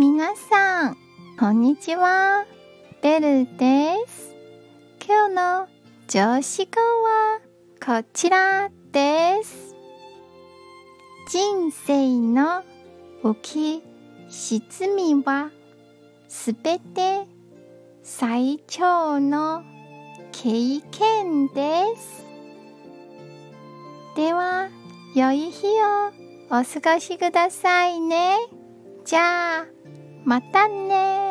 皆さん、こんにちは。ベルです。今日の上司語はこちらです。人生の浮き沈みはすべて最長の経験です。では、良い日をお過ごしくださいね。じゃあ、またね